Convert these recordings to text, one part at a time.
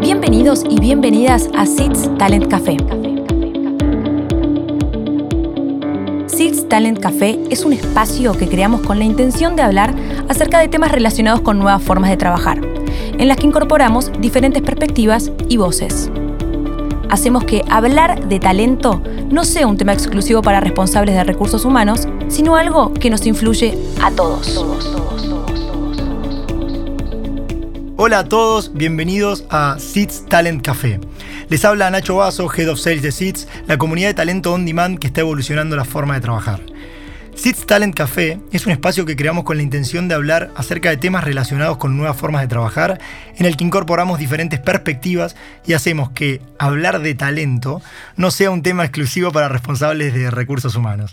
Bienvenidos y bienvenidas a SITS Talent Café. SITS Talent Café es un espacio que creamos con la intención de hablar acerca de temas relacionados con nuevas formas de trabajar, en las que incorporamos diferentes perspectivas y voces. Hacemos que hablar de talento no sea un tema exclusivo para responsables de recursos humanos, sino algo que nos influye a todos. Hola a todos, bienvenidos a SITS Talent Café. Les habla Nacho Vaso, Head of Sales de SITS, la comunidad de talento on demand que está evolucionando la forma de trabajar. SITS Talent Café es un espacio que creamos con la intención de hablar acerca de temas relacionados con nuevas formas de trabajar, en el que incorporamos diferentes perspectivas y hacemos que hablar de talento no sea un tema exclusivo para responsables de recursos humanos.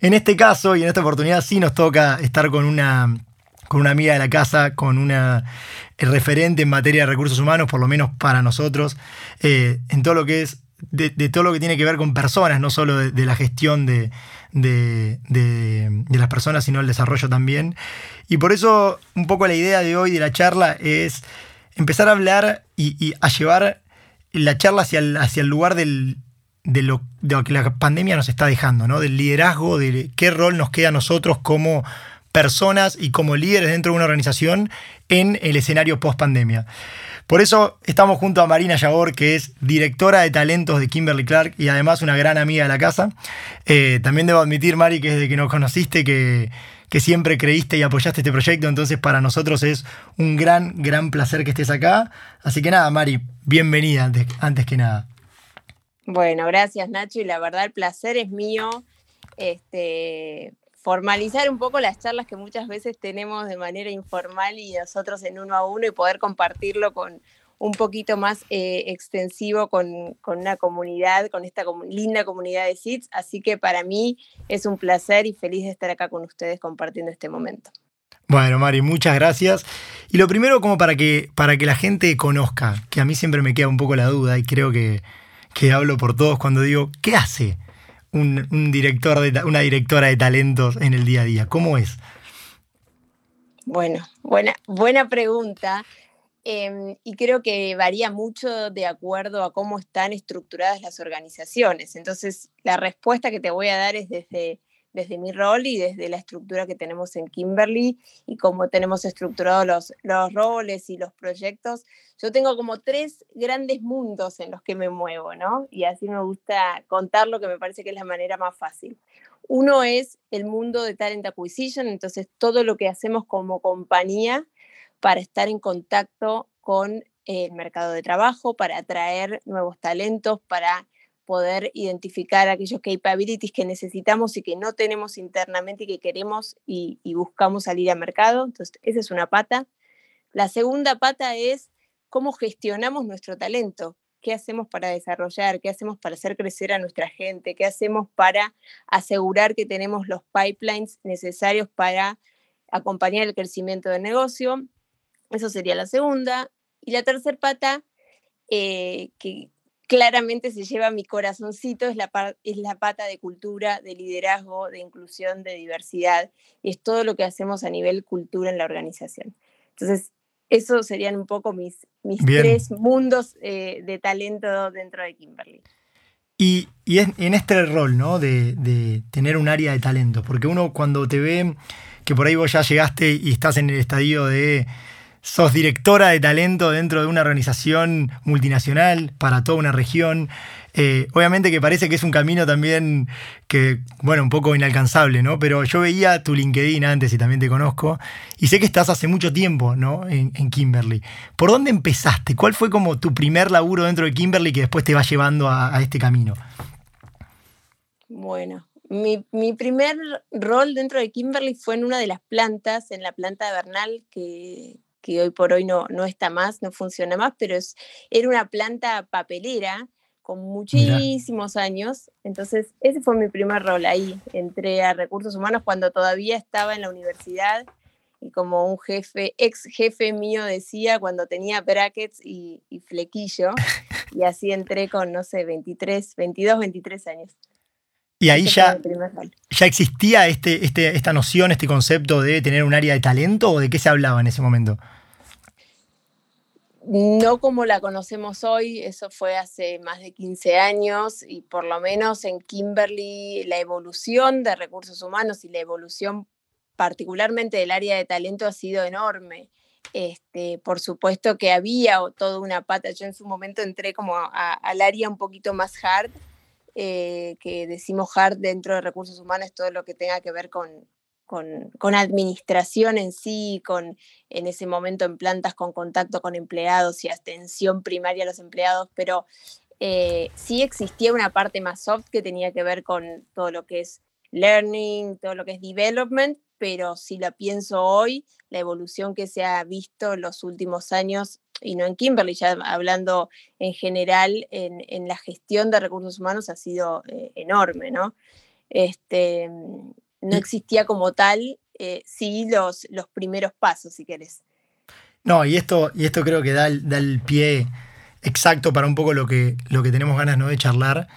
En este caso y en esta oportunidad sí nos toca estar con una, con una amiga de la casa, con una referente en materia de recursos humanos, por lo menos para nosotros, eh, en todo lo que es de, todo lo que tiene que ver con personas, no solo de la gestión de, de, las personas, sino el desarrollo también. Y por eso un poco la idea de hoy de la charla es empezar a hablar y, a llevar la charla hacia el, hacia el lugar del, de, lo, que la pandemia nos está dejando, ¿no? del liderazgo, de qué rol nos queda a nosotros como personas y como líderes dentro de una organización en el escenario post pandemia. Por eso estamos junto a Marina Yagor, que es directora de talentos de Kimberly Clark y además una gran amiga de la casa. Eh, también debo admitir, Mari, que desde que nos conociste, que, que siempre creíste y apoyaste este proyecto, entonces para nosotros es un gran, gran placer que estés acá. Así que nada, Mari, bienvenida antes, antes que nada. Bueno, gracias Nacho y la verdad el placer es mío. Este, formalizar un poco las charlas que muchas veces tenemos de manera informal y nosotros en uno a uno y poder compartirlo con un poquito más eh, extensivo con, una comunidad, con esta linda comunidad de SITS. Así que para mí es un placer y feliz de estar acá con ustedes compartiendo este momento. Bueno, Mari, muchas gracias. Y lo primero, como para que, para que la gente conozca, que a mí siempre me queda un poco la duda y creo que, que hablo por todos cuando digo, ¿qué hace un, director de, una directora de talentos en el día a día? ¿Cómo es? Bueno, buena, buena pregunta. Em, y creo que varía mucho de acuerdo a cómo están estructuradas las organizaciones. Entonces, la respuesta que te voy a dar es desde desde mi rol y desde la estructura que tenemos en Kimberly y cómo tenemos estructurados los, los roles y los proyectos. Yo tengo como tres grandes mundos en los que me muevo, ¿no? Y así me gusta contarlo, que me parece que es la manera más fácil. Uno es el mundo de Talent Acquisition, entonces todo lo que hacemos como compañía para estar en contacto con el mercado de trabajo, para atraer nuevos talentos, para poder identificar aquellos capabilities que necesitamos y que no tenemos internamente y que queremos y, buscamos salir al mercado. Entonces, esa es una pata. La segunda pata es cómo gestionamos nuestro talento. ¿Qué hacemos para desarrollar? ¿Qué hacemos para hacer crecer a nuestra gente? ¿Qué hacemos para asegurar que tenemos los pipelines necesarios para acompañar el crecimiento del negocio? Eso sería la segunda. Y la tercera pata, eh, que claramente se lleva mi corazoncito, es la, es la pata de cultura, de liderazgo, de inclusión, de diversidad, y es todo lo que hacemos a nivel cultura en la organización. Entonces, esos serían un poco mis, mis tres mundos eh, de talento dentro de Kimberly. Y, y en este rol, ¿no? De, de, tener un área de talento, porque uno cuando te ve que por ahí vos ya llegaste y estás en el estadio de sos directora de talento dentro de una organización multinacional para toda una región. Eh, obviamente que parece que es un camino también que, bueno, un poco inalcanzable, ¿no? Pero yo veía tu LinkedIn antes y también te conozco y sé que estás hace mucho tiempo, ¿no? En, Kimberly. ¿Por dónde empezaste? ¿Cuál fue como tu primer laburo dentro de Kimberly que después te va llevando a, este camino? Bueno, mi, mi, primer rol dentro de Kimberly fue en una de las plantas, en la planta de Bernal, que, que hoy por hoy no, no está más, no funciona más, pero es, era una planta papelera con muchísimos años. Entonces, ese fue mi primer rol ahí. Entré a recursos humanos cuando todavía estaba en la universidad y como un jefe, ex jefe mío decía, cuando tenía brackets y, y flequillo. y así entré con, no sé, 23, 22, 23 años. Y ahí ya, ya existía este, este, esta noción, este concepto de tener un área de talento o de qué se hablaba en ese momento? No como la conocemos hoy, eso fue hace más de 15 años y por lo menos en Kimberly la evolución de recursos humanos y la evolución particularmente del área de talento ha sido enorme. Este, por supuesto que había toda una pata, yo en su momento entré como al área un poquito más hard, eh, que decimos hard dentro de recursos humanos, todo lo que tenga que ver con, con, administración en sí, con en ese momento en plantas con contacto con empleados y atención primaria a los empleados, pero eh, sí existía una parte más soft que tenía que ver con todo lo que es learning, todo lo que es development, pero si la pienso hoy, la evolución que se ha visto en los últimos años, y no en Kimberly, ya hablando en general en, la gestión de recursos humanos, ha sido eh, enorme, ¿no? Este, no existía como tal, eh, sí los, los primeros pasos, si querés. No, y esto, y esto creo que da el, da el pie exacto para un poco lo que, lo que tenemos ganas ¿no? de charlar.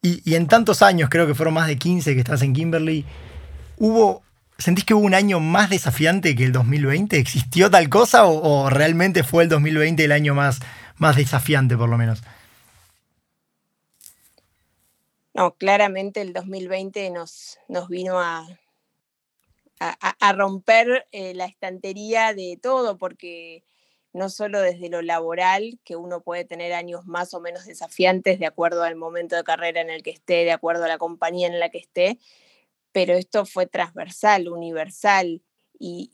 Y, y, en tantos años, creo que fueron más de 15 que estás en Kimberly, hubo, ¿sentís que hubo un año más desafiante que el 2020? ¿Existió tal cosa o, realmente fue el 2020 el año más, más desafiante por lo menos? No, claramente el 2020 nos, nos vino a, a, romper eh, la estantería de todo, porque no solo desde lo laboral, que uno puede tener años más o menos desafiantes de acuerdo al momento de carrera en el que esté, de acuerdo a la compañía en la que esté, pero esto fue transversal, universal, y,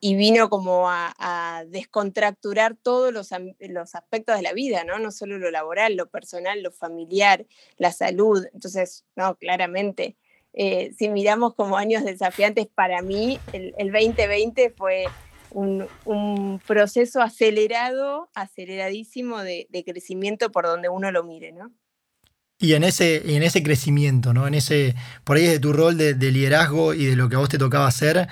y vino como a, descontracturar todos los, aspectos de la vida, ¿no? No solo lo laboral, lo personal, lo familiar, la salud. Entonces, no, claramente, eh, si miramos como años desafiantes, para mí el, 2020 fue un, proceso acelerado, aceleradísimo de, crecimiento por donde uno lo mire, ¿no? Y en ese, en ese crecimiento, ¿no? En ese, por ahí de tu rol de, de liderazgo y de lo que a vos te tocaba hacer,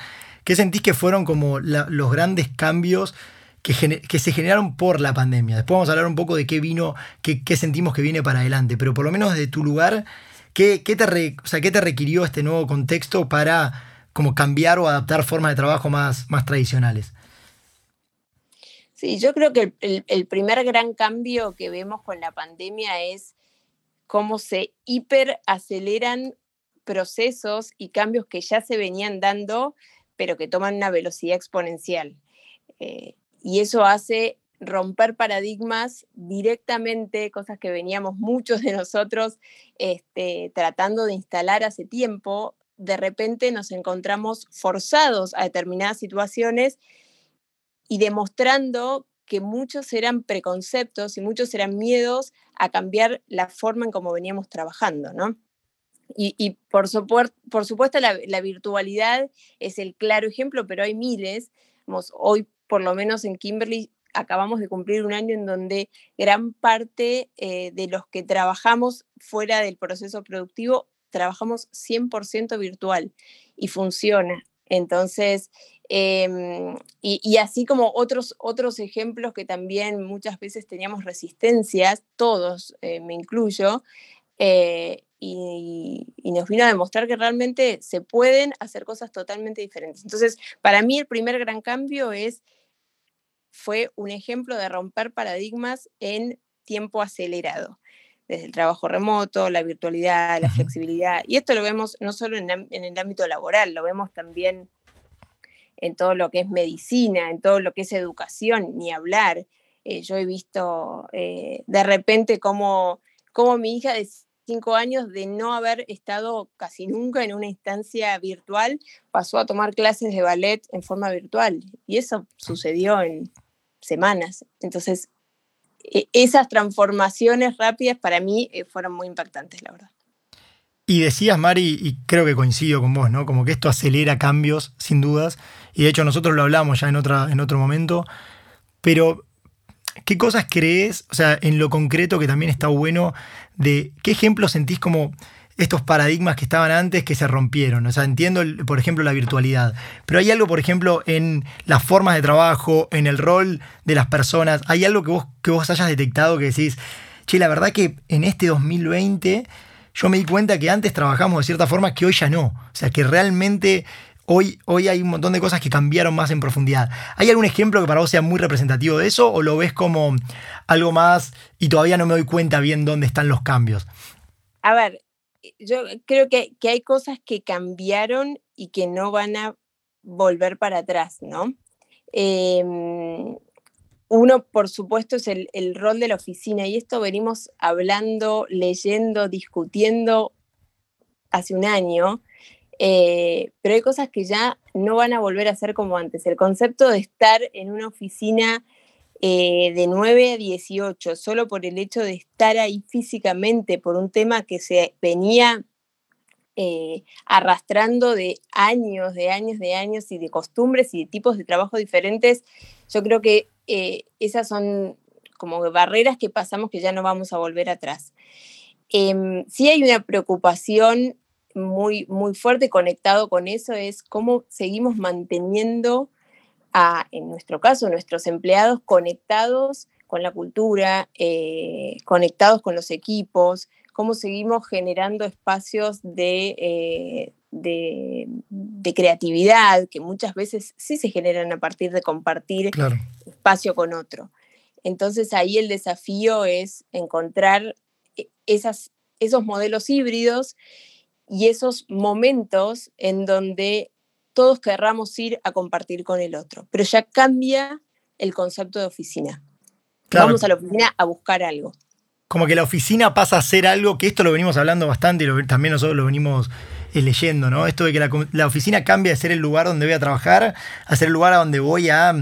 ¿Qué sentís que fueron como los grandes cambios que, se generaron por la pandemia? Después vamos a hablar un poco de qué vino, qué, sentimos que viene para adelante, pero por lo menos desde tu lugar, ¿qué, te ¿qué te requirió este nuevo contexto para como cambiar o adaptar formas de trabajo más, más tradicionales? Sí, yo creo que el, el, primer gran cambio que vemos con la pandemia es cómo se hiperaceleran procesos y cambios que ya se venían dando pero que toman una velocidad exponencial. Eh, y eso hace romper paradigmas directamente, cosas que veníamos muchos de nosotros este, tratando de instalar hace tiempo, de repente nos encontramos forzados a determinadas situaciones y demostrando que muchos eran preconceptos y muchos eran miedos a cambiar la forma en cómo veníamos trabajando, ¿no? Y, por, supuesto la, virtualidad es el claro ejemplo, pero hay miles. hoy, por lo menos en Kimberly, acabamos de cumplir un año en donde gran parte eh, de los que trabajamos fuera del proceso productivo, trabajamos 100% virtual y funciona. Entonces, em, y, así como otros, otros ejemplos que también muchas veces teníamos resistencias, todos, eh, me incluyo, eh, y, nos vino a demostrar que realmente se pueden hacer cosas totalmente diferentes. Entonces, para mí el primer gran cambio es, fue un ejemplo de romper paradigmas en tiempo acelerado, desde el trabajo remoto, la virtualidad, la flexibilidad. Y esto lo vemos no solo en, el ámbito laboral, lo vemos también en todo lo que es medicina, en todo lo que es educación, ni hablar. Eh, yo he visto eh, de repente cómo, cómo mi hija decía, cinco años de no haber estado casi nunca en una instancia virtual, pasó a tomar clases de ballet en forma virtual. Y eso sucedió en semanas. Entonces, e, esas transformaciones rápidas para mí eh, fueron muy impactantes, la verdad. Y decías, Mari, y creo que coincido con vos, ¿no? Como que esto acelera cambios, sin dudas. Y de hecho nosotros lo hablamos ya en, otra, en otro momento. Pero ¿Qué cosas crees, o sea, en lo concreto que también está bueno, de qué ejemplos sentís como estos paradigmas que estaban antes que se rompieron? O sea, entiendo, por ejemplo, la virtualidad, pero hay algo, por ejemplo, en las formas de trabajo, en el rol de las personas, ¿hay algo que vos, que vos hayas detectado que decís, che, la verdad que en este 2020 yo me di cuenta que antes trabajamos de cierta forma que hoy ya no. O sea, que realmente hoy, hoy hay un montón de cosas que cambiaron más en profundidad. ¿Hay algún ejemplo que para vos sea muy representativo de eso o lo ves como algo más y todavía no me doy cuenta bien dónde están los cambios? A ver, yo creo que, hay cosas que cambiaron y que no van a volver para atrás, ¿no? Em, uno, por supuesto, es el, rol de la oficina y esto venimos hablando, leyendo, discutiendo hace un año, eh, pero hay cosas que ya no van a volver a ser como antes. El concepto de estar en una oficina eh, de 9 a 18, solo por el hecho de estar ahí físicamente, por un tema que se venía eh, arrastrando de años, de años, de años y de costumbres y de tipos de trabajo diferentes, yo creo que eh, esas son como barreras que pasamos que ya no vamos a volver atrás. Em, sí hay una preocupación muy, muy fuerte conectado con eso, es cómo seguimos manteniendo a, en nuestro caso, nuestros empleados conectados con la cultura, eh, conectados con los equipos, cómo seguimos generando espacios de, eh, de, creatividad, que muchas veces sí se generan a partir de compartir espacio con otro. Entonces ahí el desafío es encontrar e, esas, esos modelos híbridos y esos momentos en donde todos querramos ir a compartir con el otro, pero ya cambia el concepto de oficina. Vamos a la oficina a buscar algo como que la oficina pasa a ser algo, que esto lo venimos hablando bastante y también nosotros lo venimos eh, leyendo, ¿no? Esto de que la, oficina cambia de ser el lugar donde voy a trabajar a ser el lugar a donde voy a,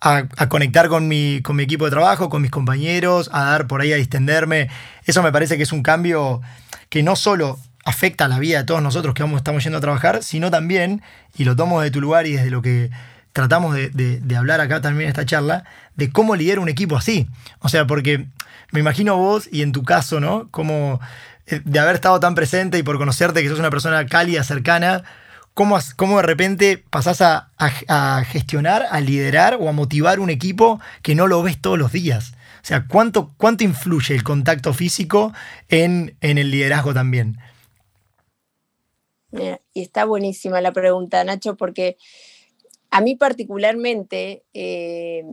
a, conectar con mi, con mi equipo de trabajo, con mis compañeros, a dar por ahí a distenderme. Eso me parece que es un cambio que no solo afecta a la vida de todos nosotros que vamos, estamos yendo a trabajar, sino también, y lo tomo de tu lugar y desde lo que tratamos de, de hablar acá también en esta charla, de cómo liderar un equipo así. O sea, porque me imagino vos y en tu caso, ¿no? Como eh, de haber estado tan presente y por conocerte que sos una persona cálida, cercana, ¿cómo, cómo de repente pasás a, gestionar, a liderar o a motivar un equipo que no lo ves todos los días? O sea, ¿cuánto, cuánto influye el contacto físico en, el liderazgo también? y está buenísima la pregunta, Nacho, porque a mí particularmente eh,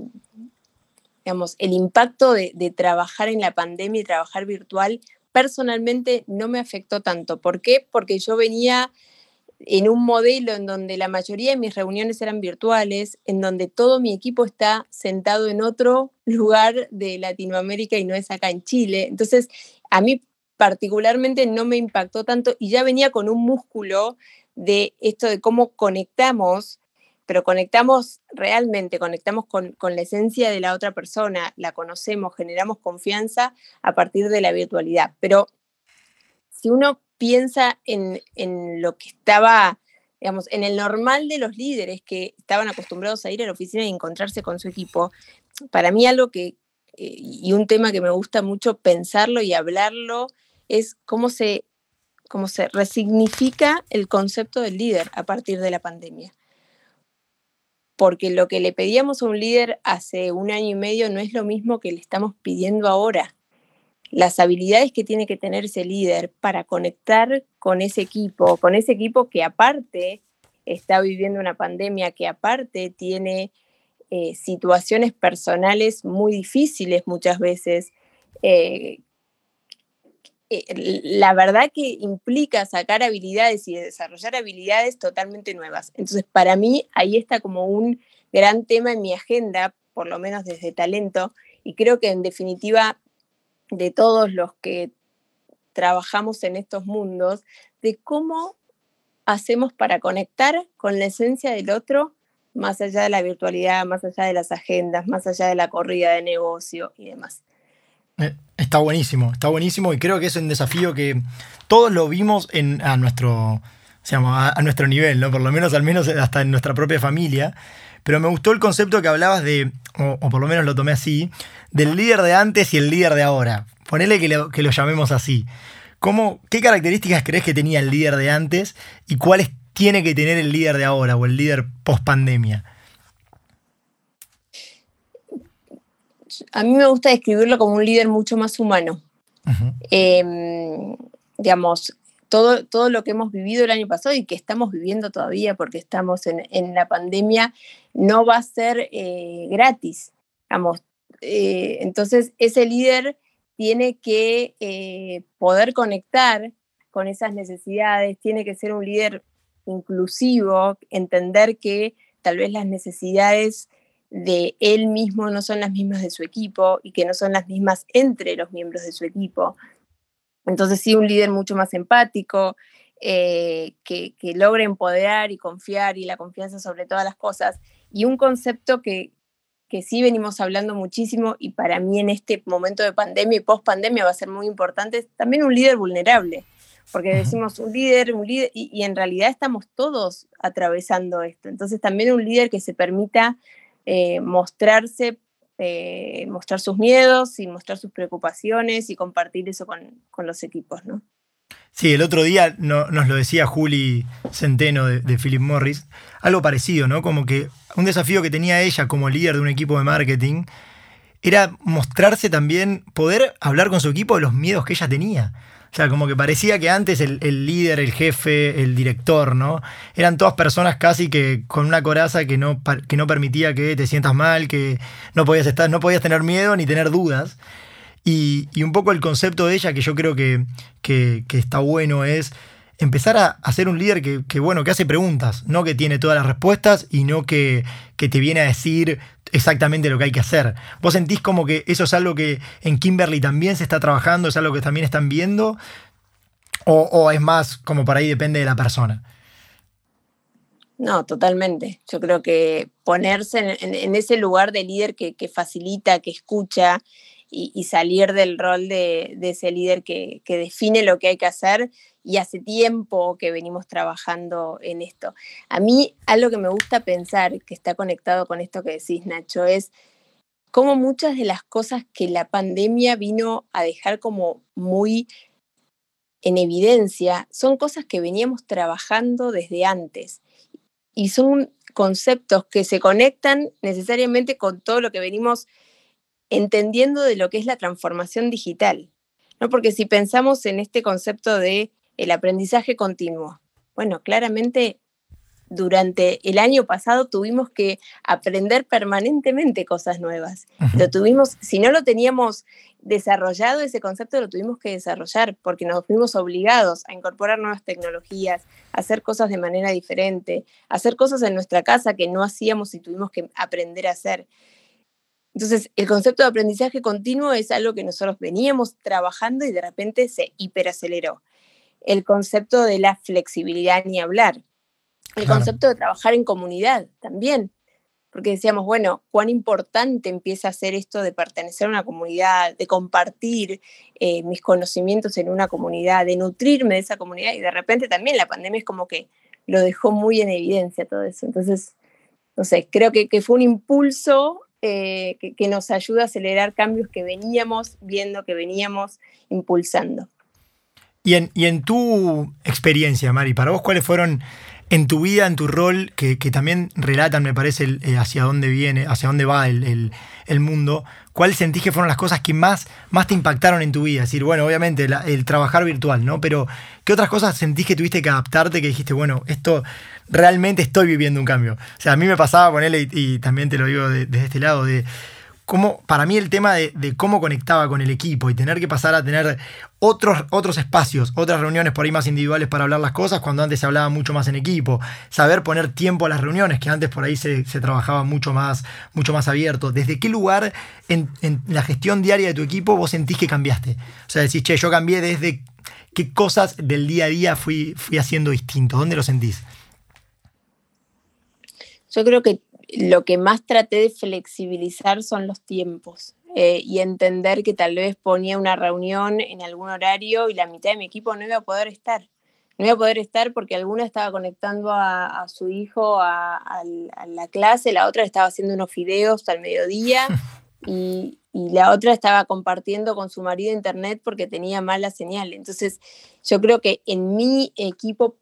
digamos, el impacto de, trabajar en la pandemia y trabajar virtual personalmente no me afectó tanto. ¿Por qué? Porque yo venía en un modelo en donde la mayoría de mis reuniones eran virtuales, en donde todo mi equipo está sentado en otro lugar de Latinoamérica y no es acá en Chile. Entonces, a mí particularmente no me impactó tanto y ya venía con un músculo de esto de cómo conectamos pero conectamos realmente, conectamos con, la esencia de la otra persona, la conocemos, generamos confianza a partir de la virtualidad. Pero si uno piensa en, lo que estaba, digamos, en el normal de los líderes que estaban acostumbrados a ir a la oficina y encontrarse con su equipo, para mí algo que, eh, y un tema que me gusta mucho pensarlo y hablarlo, es cómo se, cómo se resignifica el concepto del líder a partir de la pandemia porque lo que le pedíamos a un líder hace un año y medio no es lo mismo que le estamos pidiendo ahora. Las habilidades que tiene que tener ese líder para conectar con ese equipo, con ese equipo que aparte está viviendo una pandemia, que aparte tiene eh, situaciones personales muy difíciles muchas veces, eh, eh, la verdad que implica sacar habilidades y desarrollar habilidades totalmente nuevas. Entonces, para mí, ahí está como un gran tema en mi agenda, por lo menos desde talento, y creo que en definitiva, de todos los que trabajamos en estos mundos, de cómo hacemos para conectar con la esencia del otro, más allá de la virtualidad, más allá de las agendas, más allá de la corrida de negocio y demás. Eh, está buenísimo, está buenísimo y creo que es un desafío que todos lo vimos en, a, nuestro, a, nuestro nivel, ¿no? por lo menos al menos hasta en nuestra propia familia. Pero me gustó el concepto que hablabas de, o, por lo menos lo tomé así, del líder de antes y el líder de ahora. Ponele que lo, que lo llamemos así. ¿Cómo, ¿Qué características crees que tenía el líder de antes y cuáles tiene que tener el líder de ahora o el líder post pandemia? a mí me gusta describirlo como un líder mucho más humano. Em, digamos, todo, todo lo que hemos vivido el año pasado y que estamos viviendo todavía porque estamos en, la pandemia, no va a ser eh, gratis. Eh, entonces, ese líder tiene que eh, poder conectar con esas necesidades, tiene que ser un líder inclusivo, entender que tal vez las necesidades de él mismo no son las mismas de su equipo y que no son las mismas entre los miembros de su equipo. Entonces sí, un líder mucho más empático, eh, que, que logre empoderar y confiar y la confianza sobre todas las cosas. Y un concepto que, que sí venimos hablando muchísimo y para mí en este momento de pandemia y post pandemia va a ser muy importante, es también un líder vulnerable, porque decimos un líder, un líder, y, en realidad estamos todos atravesando esto. Entonces también un líder que se permita eh, mostrarse, eh, mostrar sus miedos y mostrar sus preocupaciones y compartir eso con, con los equipos, ¿no? Sí, el otro día nos lo decía Juli Centeno de, Philip Morris, algo parecido, ¿no? Como que un desafío que tenía ella como líder de un equipo de marketing era mostrarse también, poder hablar con su equipo de los miedos que ella tenía. O sea, como que parecía que antes el, líder, el jefe, el director, ¿no? Eran todas personas casi que con una coraza que no, que no permitía que te sientas mal, que no podías estar, no podías tener miedo ni tener dudas. Y, un poco el concepto de ella, que yo creo que, está bueno, es empezar a, ser un líder que, bueno, que hace preguntas, no que tiene todas las respuestas y no que, te viene a decir exactamente lo que hay que hacer. ¿Vos sentís como que eso es algo que en Kimberly también se está trabajando, es algo que también están viendo? ¿O, es más como por ahí depende de la persona? No, totalmente. Yo creo que ponerse en, ese lugar de líder que, que facilita, que escucha y, salir del rol de, ese líder que, define lo que hay que hacer y hace tiempo que venimos trabajando en esto. A mí algo que me gusta pensar, que está conectado con esto que decís, Nacho, es cómo muchas de las cosas que la pandemia vino a dejar como muy en evidencia son cosas que veníamos trabajando desde antes y son conceptos que se conectan necesariamente con todo lo que venimos entendiendo de lo que es la transformación digital. ¿no? Porque si pensamos en este concepto de el aprendizaje continuo, bueno, claramente durante el año pasado tuvimos que aprender permanentemente cosas nuevas. Lo tuvimos, si no lo teníamos desarrollado, ese concepto lo tuvimos que desarrollar porque nos fuimos obligados a incorporar nuevas tecnologías, a hacer cosas de manera diferente, a hacer cosas en nuestra casa que no hacíamos y tuvimos que aprender a hacer. Entonces, el concepto de aprendizaje continuo es algo que nosotros veníamos trabajando y de repente se hiperaceleró. El concepto de la flexibilidad ni hablar. El concepto de trabajar en comunidad también. Porque decíamos, bueno, cuán importante empieza a ser esto de pertenecer a una comunidad, de compartir eh, mis conocimientos en una comunidad, de nutrirme de esa comunidad. Y de repente también la pandemia es como que lo dejó muy en evidencia todo eso. Entonces, no sé, creo que, que fue un impulso eh, que, nos ayuda a acelerar cambios que veníamos viendo, que veníamos impulsando. Y en, y en tu experiencia, Mari, para vos, ¿cuáles fueron en tu vida, en tu rol, que, también relatan, me parece, eh, hacia dónde viene, hacia dónde va el, mundo, ¿cuáles sentís que fueron las cosas que más, más te impactaron en tu vida? Es decir, bueno, obviamente el trabajar virtual, ¿no? Pero, ¿qué otras cosas sentís que tuviste que adaptarte, que dijiste, bueno, esto realmente estoy viviendo un cambio? O sea, a mí me pasaba con él, y, también te lo digo desde este lado, de cómo, para mí el tema de, cómo conectaba con el equipo y tener que pasar a tener otros, otros espacios, otras reuniones por ahí más individuales para hablar las cosas, cuando antes se hablaba mucho más en equipo, saber poner tiempo a las reuniones, que antes por ahí se, trabajaba mucho más, mucho más abierto. ¿Desde qué lugar en, la gestión diaria de tu equipo vos sentís que cambiaste? O sea, decís, che, yo cambié desde qué cosas del día a día fui, fui haciendo distinto. ¿Dónde lo sentís? Yo creo que lo que más traté de flexibilizar son los tiempos eh, y entender que tal vez ponía una reunión en algún horario y la mitad de mi equipo no iba a poder estar. No iba a poder estar porque alguna estaba conectando a, su hijo a, la clase, la otra estaba haciendo unos fideos al mediodía y, y la otra estaba compartiendo con su marido internet porque tenía mala señal. Entonces, yo creo que en mi equipo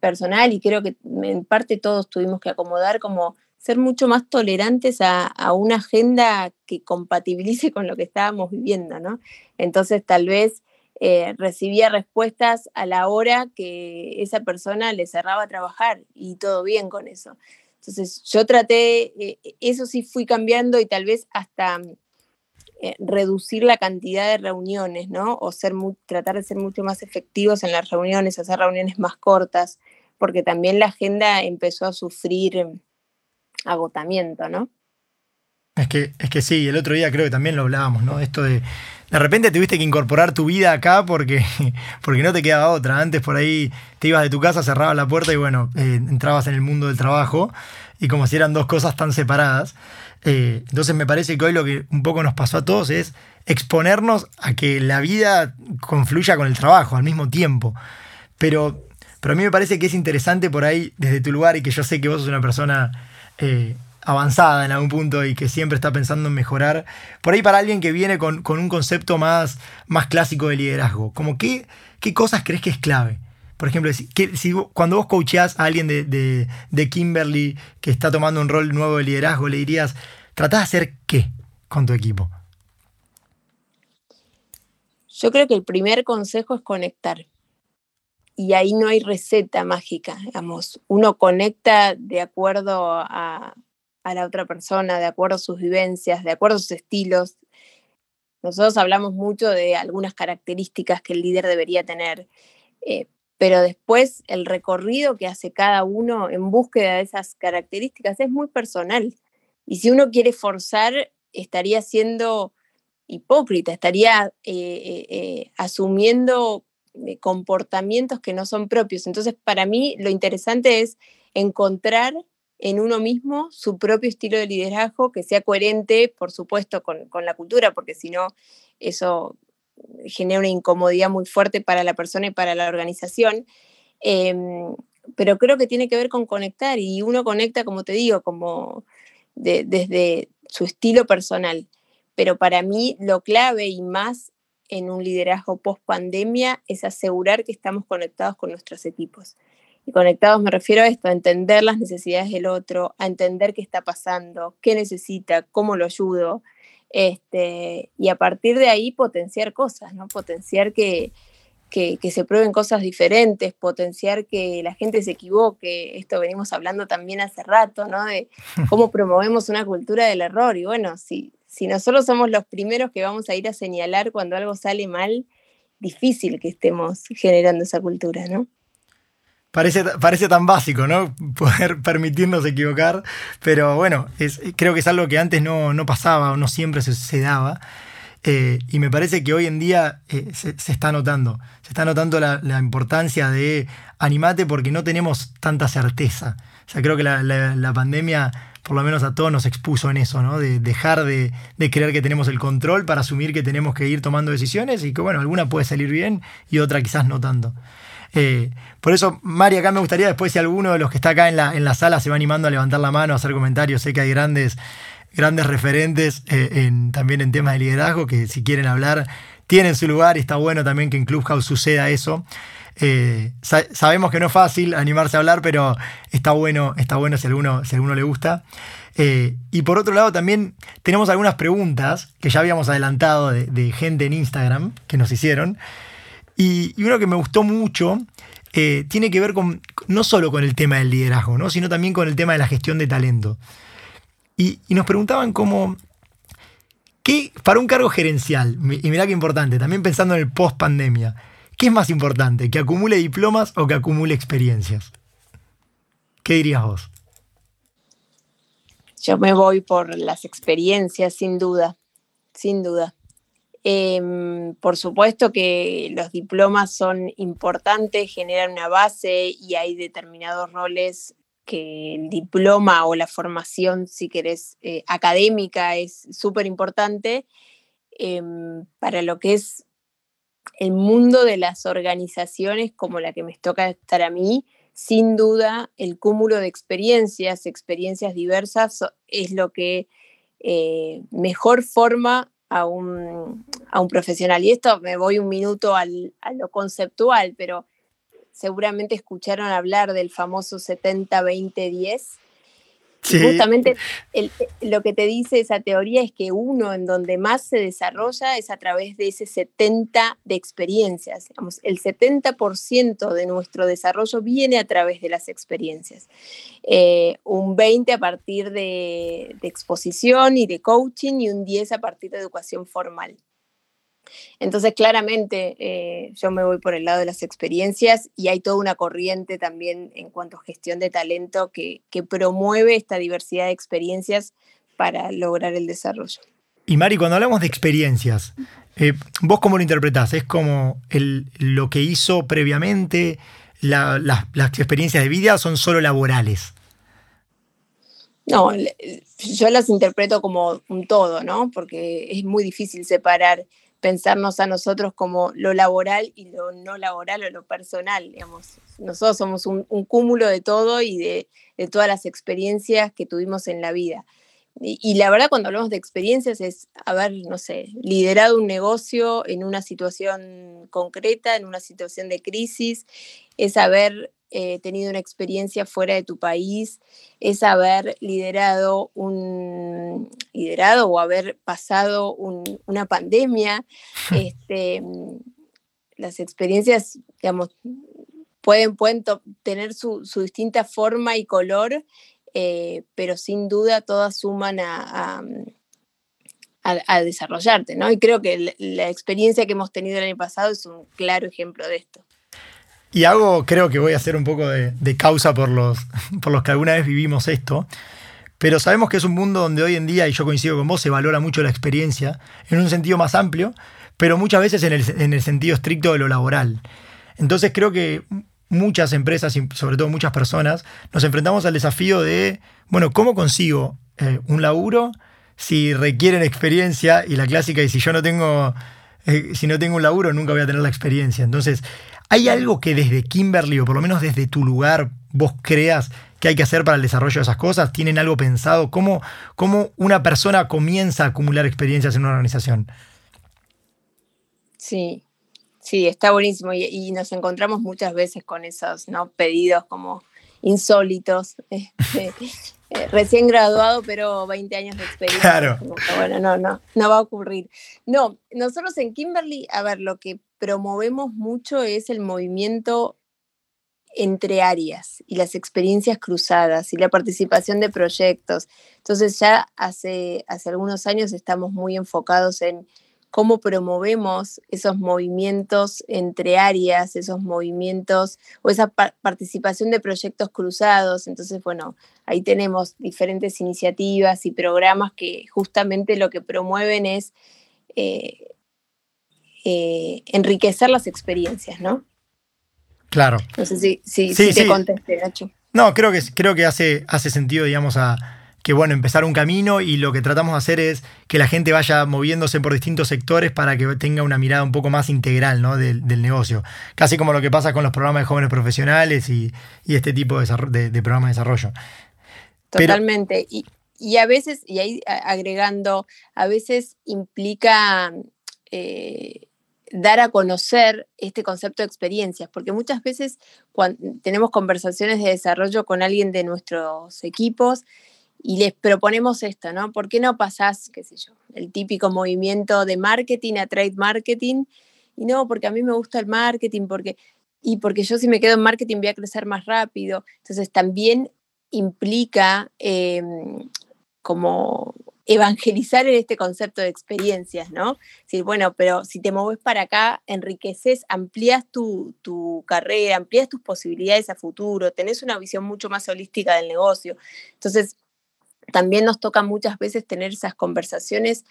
personal, y creo que en parte todos tuvimos que acomodar como ser mucho más tolerantes a, una agenda que compatibilice con lo que estábamos viviendo, ¿no? Entonces, tal vez eh, recibía respuestas a la hora que esa persona le cerraba a trabajar y todo bien con eso. Entonces yo traté, eh, eso sí fui cambiando y tal vez hasta eh, reducir la cantidad de reuniones, ¿no? O ser tratar de ser mucho más efectivos en las reuniones, hacer reuniones más cortas, porque también la agenda empezó a sufrir agotamiento, ¿no? Es que, es que sí, el otro día creo que también lo hablábamos, ¿no? Esto de de repente tuviste que incorporar tu vida acá porque, porque no te quedaba otra. Antes por ahí te ibas de tu casa, cerrabas la puerta y bueno, eh, entrabas en el mundo del trabajo y como si eran dos cosas tan separadas. Eh, entonces me parece que hoy lo que un poco nos pasó a todos es exponernos a que la vida confluya con el trabajo al mismo tiempo. Pero, pero a mí me parece que es interesante por ahí desde tu lugar y que yo sé que vos sos una persona eh, avanzada en algún punto y que siempre está pensando en mejorar. Por ahí para alguien que viene con, un concepto más, más clásico de liderazgo, como qué, qué cosas crees que es clave. Por ejemplo, si, cuando vos coacheás a alguien de, de, Kimberly que está tomando un rol nuevo de liderazgo, le dirías, tratás de hacer qué con tu equipo. Yo creo que el primer consejo es conectar. Y ahí no hay receta mágica, digamos. Uno conecta de acuerdo a, a la otra persona, de acuerdo a sus vivencias, de acuerdo a sus estilos. Nosotros hablamos mucho de algunas características que el líder debería tener, eh, pero después el recorrido que hace cada uno en búsqueda de esas características es muy personal. Y si uno quiere forzar, estaría siendo hipócrita, estaría eh, eh, asumiendo comportamientos que no son propios. Entonces, para mí, lo interesante es encontrar en uno mismo su propio estilo de liderazgo que sea coherente, por supuesto, con, la cultura, porque si no, eso genera una incomodidad muy fuerte para la persona y para la organización. Em, pero creo que tiene que ver con conectar y uno conecta, como te digo, como desde su estilo personal. Pero para mí lo clave y más en un liderazgo post pandemia es asegurar que estamos conectados con nuestros equipos. Y conectados me refiero a esto, a entender las necesidades del otro, a entender qué está pasando, qué necesita, cómo lo ayudo, este, y a partir de ahí potenciar cosas, ¿no? Potenciar que, que, se prueben cosas diferentes, potenciar que la gente se equivoque. Esto venimos hablando también hace rato, ¿no? De cómo promovemos una cultura del error. Y bueno, si, si nosotros somos los primeros que vamos a ir a señalar cuando algo sale mal, difícil que estemos generando esa cultura, ¿no? Parece, tan básico, ¿no? Poder permitirnos equivocar, pero bueno, creo que es algo que antes no, pasaba o no siempre se, daba. Eh, y me parece que hoy en día eh, se, está notando. Se está notando la, importancia de animate porque no tenemos tanta certeza. O sea, creo que la, pandemia, por lo menos a todos, nos expuso en eso, ¿no? De dejar de, de, creer que tenemos el control para asumir que tenemos que ir tomando decisiones y que, bueno, alguna puede salir bien y otra quizás no tanto. Eh, por eso, Mari, acá me gustaría después si alguno de los que está acá en la, en la sala se va animando a levantar la mano, a hacer comentarios. Sé que hay grandes, grandes referentes eh, también en temas de liderazgo que si quieren hablar tienen su lugar y está bueno también que en Clubhouse suceda eso. Eh, sabemos que no es fácil animarse a hablar, pero está bueno, está bueno si alguno, si alguno le gusta. y por otro lado, también tenemos algunas preguntas que ya habíamos adelantado de, de gente en Instagram que nos hicieron. Y, uno que me gustó mucho eh, tiene que ver con no solo con el tema del liderazgo, ¿no? sino también con el tema de la gestión de talento. Y, nos preguntaban cómo, ¿qué, para un cargo gerencial, y mirá qué importante, también pensando en el post pandemia, ¿qué es más importante? ¿Que acumule diplomas o que acumule experiencias? ¿Qué dirías vos? Yo me voy por las experiencias, sin duda, sin duda. Em, por supuesto que los diplomas son importantes, generan una base y hay determinados roles que el diploma o la formación, si querés, eh, académica es súper importante em, para lo que es el mundo de las organizaciones como la que me toca estar a mí. Sin duda, el cúmulo de experiencias, experiencias diversas, es lo que eh, mejor forma a un, profesional. Y esto me voy un minuto a lo conceptual, pero seguramente escucharon hablar del famoso 70-20-10. Justamente lo que te dice esa teoría es que uno en donde más se desarrolla es a través de ese 70 de experiencias. el 70% de nuestro desarrollo viene a través de las experiencias. Eh, un 20 a partir de, de exposición y de coaching y un 10 a partir de educación formal. Entonces, claramente, eh, yo me voy por el lado de las experiencias y hay toda una corriente también en cuanto a gestión de talento que, promueve esta diversidad de experiencias para lograr el desarrollo. Y Mari, cuando hablamos de experiencias, eh, ¿vos cómo lo interpretás? ¿Es como lo que hizo previamente? las experiencias de vida son solo laborales? No, yo las interpreto como un todo, ¿no? Porque es muy difícil separar pensarnos a nosotros como lo laboral y lo no laboral o lo personal, digamos. Nosotros somos un, cúmulo de todo y de, todas las experiencias que tuvimos en la vida. Y, la verdad, cuando hablamos de experiencias, es haber, no sé, liderado un negocio en una situación concreta, en una situación de crisis, es haber eh, tenido una experiencia fuera de tu país, es haber liderado un liderado o haber pasado una pandemia. Este, las experiencias, digamos, pueden, pueden tener su, distinta forma y color, eh, pero sin duda todas suman a, a, desarrollarte, ¿no? Y creo que la experiencia que hemos tenido el año pasado es un claro ejemplo de esto. Y hago, creo que voy a hacer un poco de, causa por los, por los que alguna vez vivimos esto. Pero sabemos que es un mundo donde hoy en día, y yo coincido con vos, se valora mucho la experiencia en un sentido más amplio, pero muchas veces en el, en el sentido estricto de lo laboral. Entonces creo que muchas empresas y sobre todo muchas personas nos enfrentamos al desafío de, bueno, ¿cómo consigo eh, un laburo si requieren experiencia? Y la clásica, y si yo no tengo, eh, si no tengo un laburo, nunca voy a tener la experiencia. Entonces, ¿Hay algo que desde Kimberly, o por lo menos desde tu lugar, vos creas que hay que hacer para el desarrollo de esas cosas? ¿Tienen algo pensado? ¿Cómo, cómo una persona comienza a acumular experiencias en una organización? Sí, sí, está buenísimo. Y, nos encontramos muchas veces con esos ¿no? pedidos como insólitos. Este, eh, recién graduado, pero 20 años de experiencia. Claro. bueno, no, no, no va a ocurrir. No, nosotros en Kimberly, a ver, lo que promovemos mucho es el movimiento entre áreas y las experiencias cruzadas y la participación de proyectos. Entonces ya hace, hace algunos años estamos muy enfocados en cómo promovemos esos movimientos entre áreas, esos movimientos o esa participación de proyectos cruzados. Entonces, bueno, ahí tenemos diferentes iniciativas y programas que justamente lo que promueven es eh, eh, enriquecer las experiencias, ¿no? Claro. No sé si, si, te contesté, Nacho. No, creo que, creo que hace, hace sentido, digamos, a que bueno, empezar un camino y lo que tratamos de hacer es que la gente vaya moviéndose por distintos sectores para que tenga una mirada un poco más integral ¿no? del, negocio. Casi como lo que pasa con los programas de jóvenes profesionales y, este tipo de, de, programas de desarrollo. Totalmente. y, y, a veces, y ahí agregando, a veces implica eh, dar a conocer este concepto de experiencias, porque muchas veces cuando tenemos conversaciones de desarrollo con alguien de nuestros equipos y les proponemos esto, ¿no? ¿Por qué no pasás, qué sé yo, el típico movimiento de marketing a trade marketing? Y no, porque a mí me gusta el marketing, porque, y porque yo si me quedo en marketing voy a crecer más rápido. Entonces también implica em, como evangelizar en este concepto de experiencias, ¿no? Decir, bueno, pero si te mueves para acá, enriqueces, amplías tu, carrera, amplías tus posibilidades a futuro, tenés una visión mucho más holística del negocio. Entonces, también nos toca muchas veces tener esas conversaciones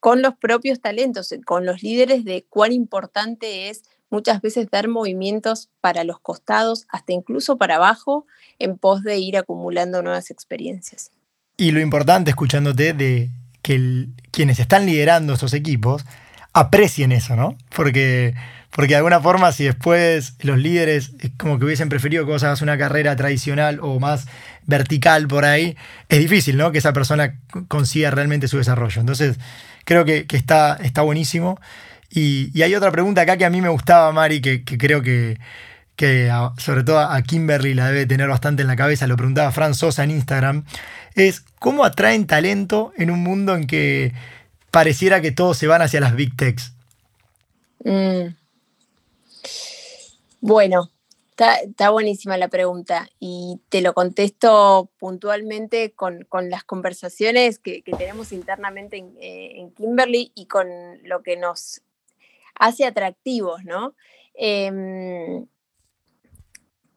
con los propios talentos, con los líderes de cuán importante es muchas veces dar movimientos para los costados, hasta incluso para abajo, en pos de ir acumulando nuevas experiencias. Y lo importante, escuchándote, de que quienes están liderando estos equipos aprecien eso, ¿no? Porque, porque de alguna forma, si después los líderes es como que hubiesen preferido que vos hagas una carrera tradicional o más vertical por ahí, es difícil, ¿no? Que esa persona consiga realmente su desarrollo. Entonces, creo que, está, está buenísimo. Y, hay otra pregunta acá que a mí me gustaba, Mari, que, creo que, que sobre todo a Kimberly la debe tener bastante en la cabeza, lo preguntaba Fran Sosa en Instagram, es cómo atraen talento en un mundo en que pareciera que todos se van hacia las big techs. Mm. Bueno, está, buenísima la pregunta y te lo contesto puntualmente con, las conversaciones que, tenemos internamente eh, en, Kimberly y con lo que nos hace atractivos, ¿no? Em,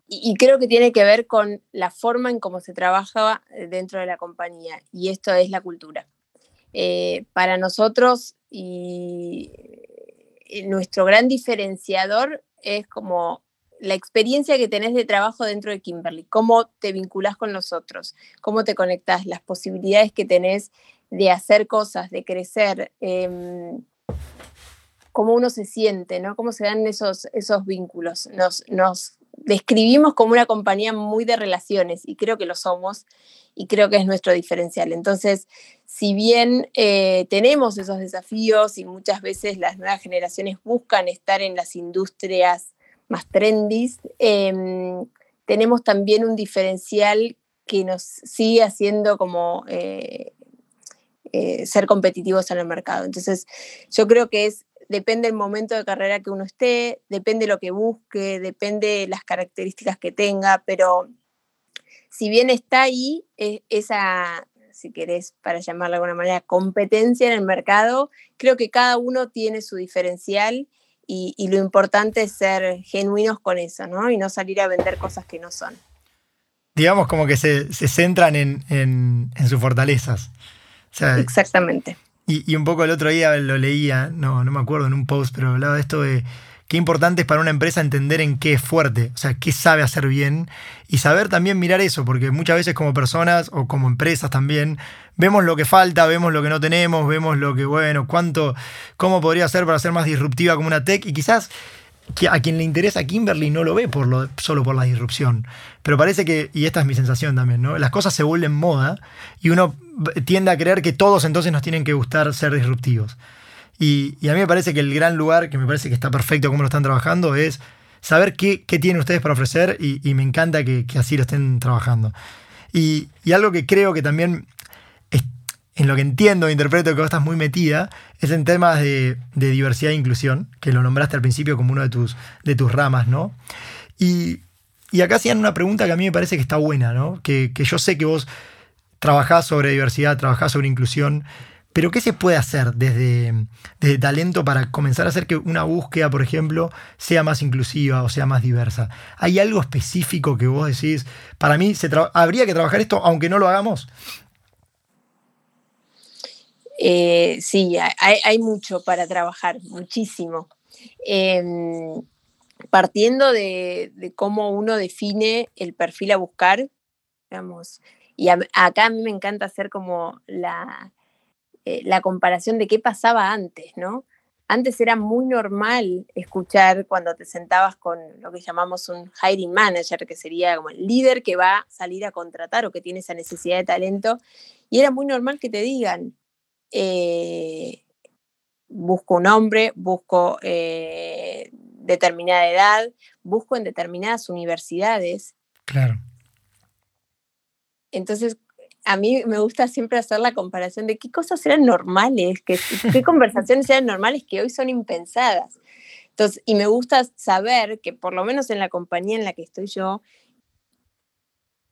y, creo que tiene que ver con la forma en cómo se trabaja dentro de la compañía y esto es la cultura. Eh, para nosotros y eh, nuestro gran diferenciador es como la experiencia que tenés de trabajo dentro de Kimberly, cómo te vinculás con los otros, cómo te conectás, las posibilidades que tenés de hacer cosas, de crecer, em, cómo uno se siente, ¿no? Cómo se dan esos, esos vínculos. Nos, nos describimos como una compañía muy de relaciones y creo que lo somos y creo que es nuestro diferencial. Entonces, si bien eh, tenemos esos desafíos y muchas veces las nuevas generaciones buscan estar en las industrias más trendy, em, tenemos también un diferencial que nos sigue haciendo como eh, eh, ser competitivos en el mercado. Entonces, yo creo que es depende del momento de carrera que uno esté, depende lo que busque, depende las características que tenga, pero si bien está ahí e, esa, si querés, para llamarla de alguna manera, competencia en el mercado, creo que cada uno tiene su diferencial y, lo importante es ser genuinos con eso, ¿no? Y no salir a vender cosas que no son. Digamos como que se, centran en, sus fortalezas. Exactamente. Y, un poco el otro día lo leía, no, no me acuerdo en un post, pero hablaba de esto de qué importante es para una empresa entender en qué es fuerte, o sea, qué sabe hacer bien y saber también mirar eso, porque muchas veces como personas o como empresas también vemos lo que falta, vemos lo que no tenemos, vemos lo que, bueno, cuánto, cómo podría ser para ser más disruptiva como una tech y quizás a quien le interesa Kimberly no lo ve por lo, solo por la disrupción. Pero parece que, y esta es mi sensación también, ¿no? Las cosas se vuelven moda y uno tiende a creer que todos entonces nos tienen que gustar ser disruptivos. Y, a mí me parece que el gran lugar, que me parece que está perfecto como lo están trabajando, es saber qué, tienen ustedes para ofrecer y, me encanta que, así lo estén trabajando. Y, algo que creo que también, en lo que entiendo interpreto que vos estás muy metida, es en temas de, diversidad e inclusión, que lo nombraste al principio como una de tus, de tus ramas, ¿no? Y, acá hacían una pregunta que a mí me parece que está buena, ¿no? Que, que yo sé que vos trabajás sobre diversidad, trabajás sobre inclusión. Pero ¿qué se puede hacer desde, talento para comenzar a hacer que una búsqueda, por ejemplo, sea más inclusiva o sea más diversa? ¿Hay algo específico que vos decís, para mí se habría que trabajar esto aunque no lo hagamos? Eh, sí, hay, mucho para trabajar, muchísimo. Em, partiendo de, cómo uno define el perfil a buscar, digamos, y acá a mí me encanta hacer como la, eh, la comparación de qué pasaba antes, ¿no? Antes era muy normal escuchar cuando te sentabas con lo que llamamos un hiring manager, que sería como el líder que va a salir a contratar o que tiene esa necesidad de talento, y era muy normal que te digan, eh, busco un hombre, busco eh, determinada edad, busco en determinadas universidades. Claro. Entonces, a mí me gusta siempre hacer la comparación de qué cosas eran normales, qué, qué conversaciones eran normales que hoy son impensadas. Entonces, y me gusta saber que por lo menos en la compañía en la que estoy yo,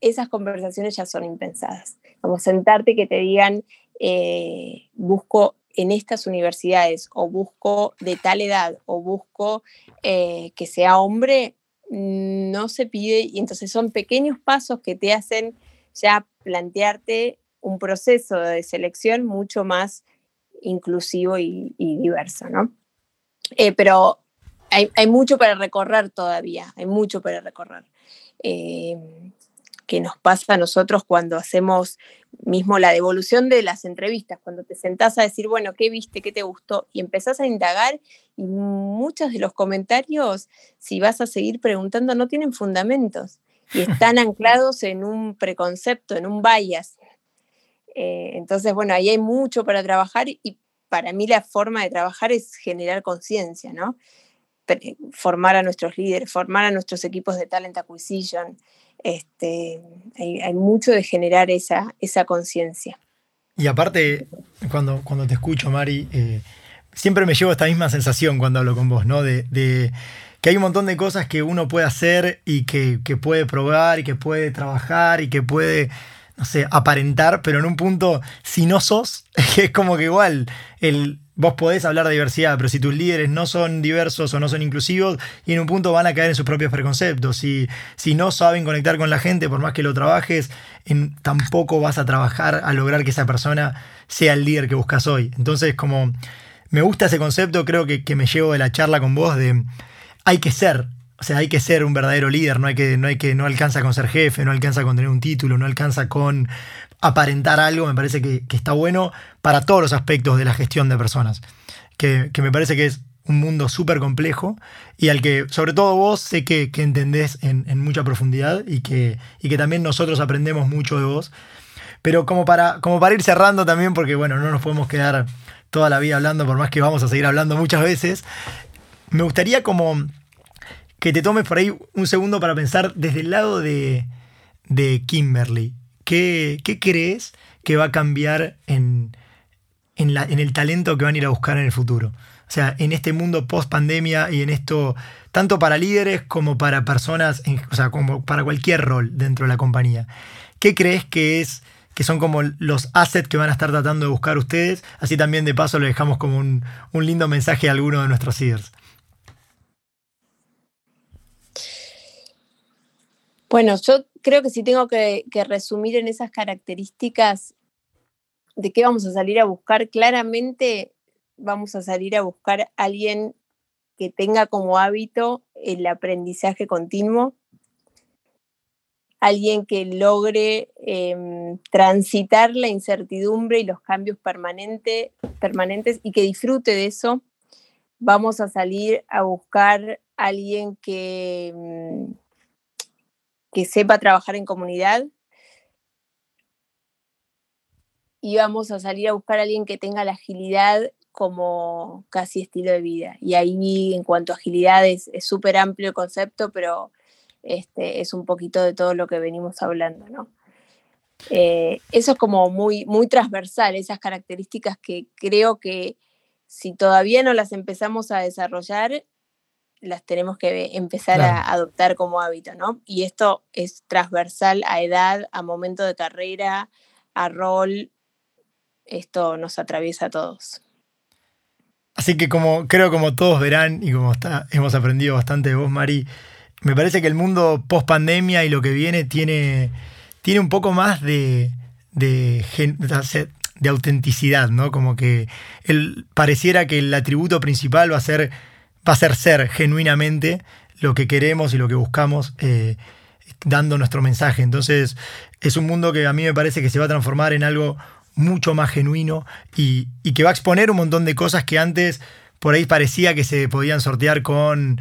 esas conversaciones ya son impensadas. Como sentarte y que te digan, eh, busco en estas universidades o busco de tal edad o busco eh, que sea hombre, no se pide y entonces son pequeños pasos que te hacen ya plantearte un proceso de selección mucho más inclusivo y, diverso, ¿no? Eh, pero hay, mucho para recorrer todavía, hay mucho para recorrer. Que nos pasa a nosotros cuando hacemos mismo la devolución de las entrevistas, cuando te sentás a decir, bueno, ¿qué viste? ¿Qué te gustó? Y empezás a indagar y muchos de los comentarios, si vas a seguir preguntando, no tienen fundamentos y están anclados en un preconcepto, en un bias. Eh, entonces, bueno, ahí hay mucho para trabajar y para mí la forma de trabajar es generar conciencia, ¿no? Formar a nuestros líderes, formar a nuestros equipos de talent acquisition. Este, hay, mucho de generar esa, esa conciencia. Y aparte, cuando, cuando te escucho, Mari, eh, siempre me llevo esta misma sensación cuando hablo con vos, ¿no? De, de, que hay un montón de cosas que uno puede hacer y que, que puede probar y que puede trabajar y que puede no sé, aparentar, pero en un punto, si no sos, es como que igual el, vos podés hablar de diversidad, pero si tus líderes no son diversos o no son inclusivos, y en un punto van a caer en sus propios preconceptos. Si, si no saben conectar con la gente, por más que lo trabajes, en, tampoco vas a trabajar a lograr que esa persona sea el líder que buscas hoy. Entonces, como me gusta ese concepto, creo que, que me llevo de la charla con vos de hay que ser o sea, hay que ser un verdadero líder, no, hay que, no, hay que, no alcanza con ser jefe, no alcanza con tener un título, no alcanza con aparentar algo, me parece que, está bueno para todos los aspectos de la gestión de personas, que, me parece que es un mundo súper complejo y al que sobre todo vos sé que, entendés en, mucha profundidad y que, y que también nosotros aprendemos mucho de vos. Pero como para, como para ir cerrando también, porque bueno, no nos podemos quedar toda la vida hablando, por más que vamos a seguir hablando muchas veces, me gustaría como que te tomes por ahí un segundo para pensar desde el lado de, Kimberly. ¿Qué, crees que va a cambiar en, en, el talento que van a ir a buscar en el futuro? O sea, en este mundo post pandemia y en esto, tanto para líderes como para personas, o sea, como para cualquier rol dentro de la compañía. ¿Qué crees que es que son como los assets que van a estar tratando de buscar ustedes? Así también de paso le dejamos como un, un lindo mensaje a alguno de nuestros líderes. Bueno, yo creo que si tengo que, resumir en esas características de qué vamos a salir a buscar, claramente vamos a salir a buscar a alguien que tenga como hábito el aprendizaje continuo, alguien que logre em, transitar la incertidumbre y los cambios permanentes y que disfrute de eso. Vamos a salir a buscar a alguien que em, que sepa trabajar en comunidad. Y vamos a salir a buscar a alguien que tenga la agilidad como casi estilo de vida. Y ahí en cuanto a agilidad es súper amplio el concepto, pero este, es un poquito de todo lo que venimos hablando, ¿no? Eh, eso es como muy, muy transversal, esas características que creo que si todavía no las empezamos a desarrollar, las tenemos que empezar a adoptar como hábito, ¿no? Y esto es transversal a edad, a momento de carrera, a rol. Esto nos atraviesa a todos. Así que como creo como todos verán y como está, hemos aprendido bastante de vos, Mari, me parece que el mundo post pandemia y lo que viene tiene, tiene un poco más de, de, de autenticidad, ¿no? Como que el, pareciera que el atributo principal va a ser va a ser ser genuinamente lo que queremos y lo que buscamos eh, dando nuestro mensaje. Entonces es un mundo que a mí me parece que se va a transformar en algo mucho más genuino y, que va a exponer un montón de cosas que antes por ahí parecía que se podían sortear con,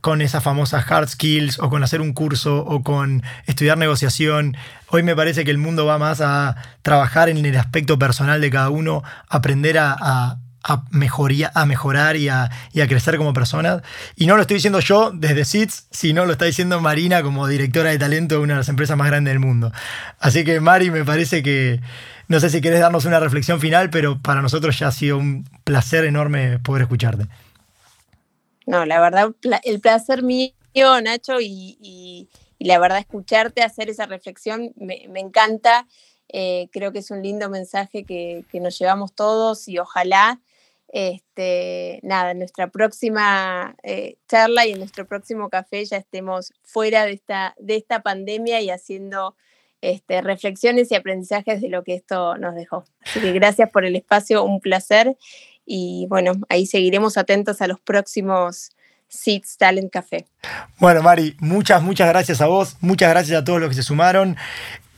con esas famosas hard skills o con hacer un curso o con estudiar negociación. Hoy me parece que el mundo va más a trabajar en el aspecto personal de cada uno, aprender a, a mejorar y a, crecer como persona. Y no lo estoy diciendo yo desde SITS, sino lo está diciendo Marina como directora de talento de una de las empresas más grandes del mundo. Así que Mari, me parece que, no sé si querés darnos una reflexión final, pero para nosotros ya ha sido un placer enorme poder escucharte. No, la verdad, el placer mío, Nacho, y, la verdad escucharte hacer esa reflexión me, encanta. Eh, creo que es un lindo mensaje que, nos llevamos todos y ojalá este, nada, en nuestra próxima eh, charla y en nuestro próximo café ya estemos fuera de esta, de esta pandemia y haciendo este, reflexiones y aprendizajes de lo que esto nos dejó. Así que gracias por el espacio, un placer. Y bueno, ahí seguiremos atentos a los próximos Seeds Talent Café. Bueno, Mari, muchas, muchas gracias a vos, muchas gracias a todos los que se sumaron.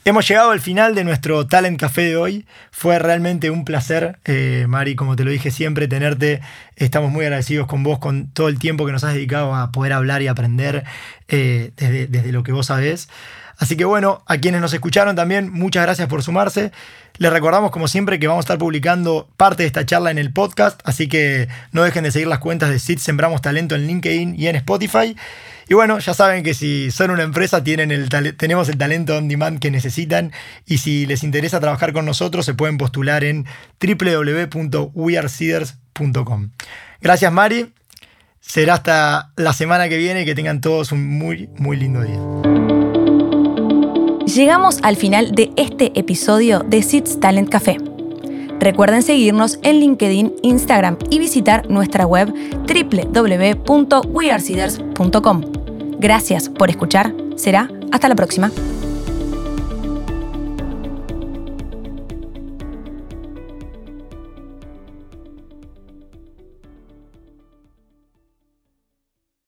Hemos llegado al final de nuestro Talent Café de hoy. Fue realmente un placer, eh, Mari, como te lo dije siempre, tenerte. Estamos muy agradecidos con vos, con todo el tiempo que nos has dedicado a poder hablar y aprender eh, desde, desde lo que vos sabés. Así que bueno, a quienes nos escucharon también, muchas gracias por sumarse. Les recordamos, como siempre, que vamos a estar publicando parte de esta charla en el podcast, así que no dejen de seguir las cuentas de SIT Sembramos Talento en LinkedIn y en Spotify. Y bueno, ya saben que si son una empresa tienen el tenemos el talento on demand que necesitan y si les interesa trabajar con nosotros se pueden postular en www.wearseeders.com. Gracias Mari, será hasta la semana que viene y que tengan todos un muy, muy lindo día. Llegamos al final de este episodio de Seeds Talent Café. Recuerden seguirnos en LinkedIn, Instagram y visitar nuestra web www.wearseeders.com. Gracias por escuchar. Será hasta la próxima.